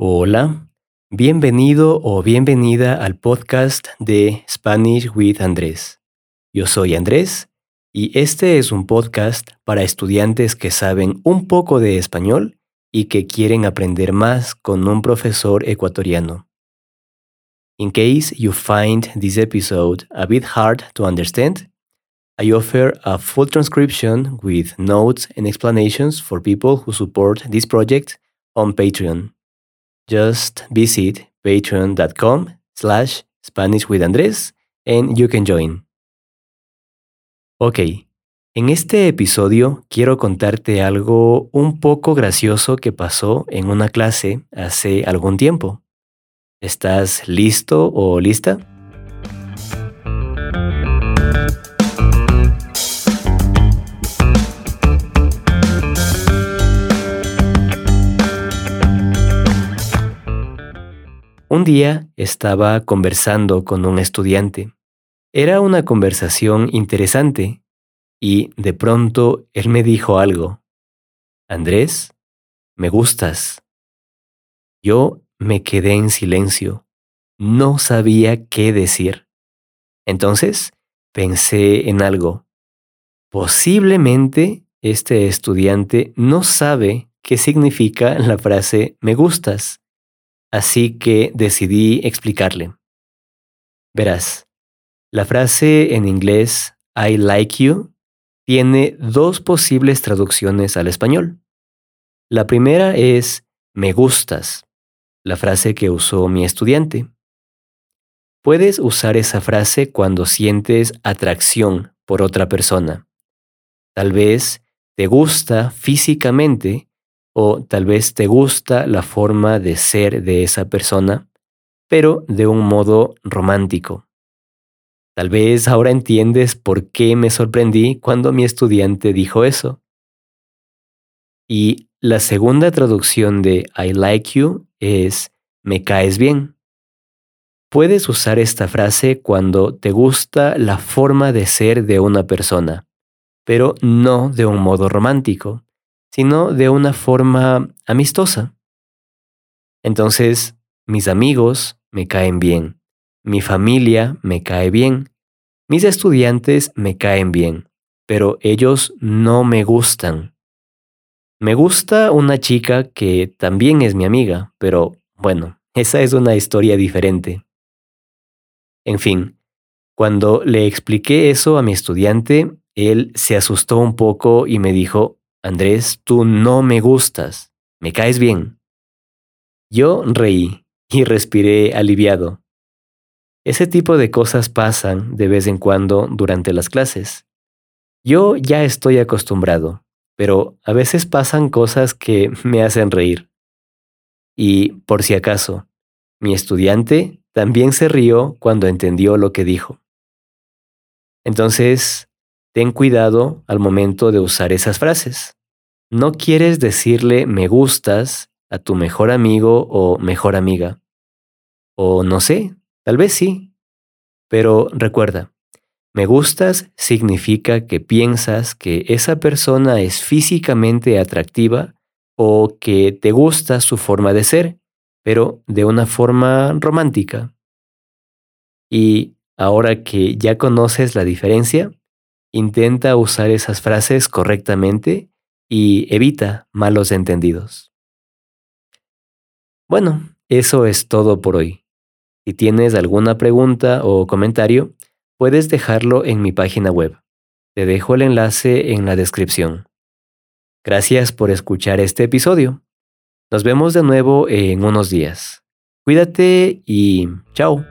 Hola, bienvenido o bienvenida al podcast de Spanish with Andrés. Yo soy Andrés y este es un podcast para estudiantes que saben un poco de español y que quieren aprender más con un profesor ecuatoriano. In case you find this episode a bit hard to understand, I offer a full transcription with notes and explanations for people who support this project on Patreon. Just visit patreon.com slash Spanish with Andrés and you can join. Ok, en este episodio quiero contarte algo un poco gracioso que pasó en una clase hace algún tiempo. ¿Estás listo o lista? Un día estaba conversando con un estudiante. Era una conversación interesante y de pronto él me dijo algo. Andrés, me gustas. Yo me quedé en silencio. No sabía qué decir. Entonces pensé en algo. Posiblemente este estudiante no sabe qué significa la frase me gustas así que decidí explicarle. Verás, la frase en inglés I like you tiene dos posibles traducciones al español. La primera es me gustas, la frase que usó mi estudiante. Puedes usar esa frase cuando sientes atracción por otra persona. Tal vez te gusta físicamente o tal vez te gusta la forma de ser de esa persona, pero de un modo romántico. Tal vez ahora entiendes por qué me sorprendí cuando mi estudiante dijo eso. Y la segunda traducción de I like you es me caes bien. Puedes usar esta frase cuando te gusta la forma de ser de una persona, pero no de un modo romántico sino de una forma amistosa. Entonces, mis amigos me caen bien, mi familia me cae bien, mis estudiantes me caen bien, pero ellos no me gustan. Me gusta una chica que también es mi amiga, pero bueno, esa es una historia diferente. En fin, cuando le expliqué eso a mi estudiante, él se asustó un poco y me dijo, Andrés, tú no me gustas, me caes bien. Yo reí y respiré aliviado. Ese tipo de cosas pasan de vez en cuando durante las clases. Yo ya estoy acostumbrado, pero a veces pasan cosas que me hacen reír. Y, por si acaso, mi estudiante también se rió cuando entendió lo que dijo. Entonces, ten cuidado al momento de usar esas frases. No quieres decirle me gustas a tu mejor amigo o mejor amiga. O no sé, tal vez sí. Pero recuerda, me gustas significa que piensas que esa persona es físicamente atractiva o que te gusta su forma de ser, pero de una forma romántica. Y ahora que ya conoces la diferencia, Intenta usar esas frases correctamente y evita malos entendidos. Bueno, eso es todo por hoy. Si tienes alguna pregunta o comentario, puedes dejarlo en mi página web. Te dejo el enlace en la descripción. Gracias por escuchar este episodio. Nos vemos de nuevo en unos días. Cuídate y chao.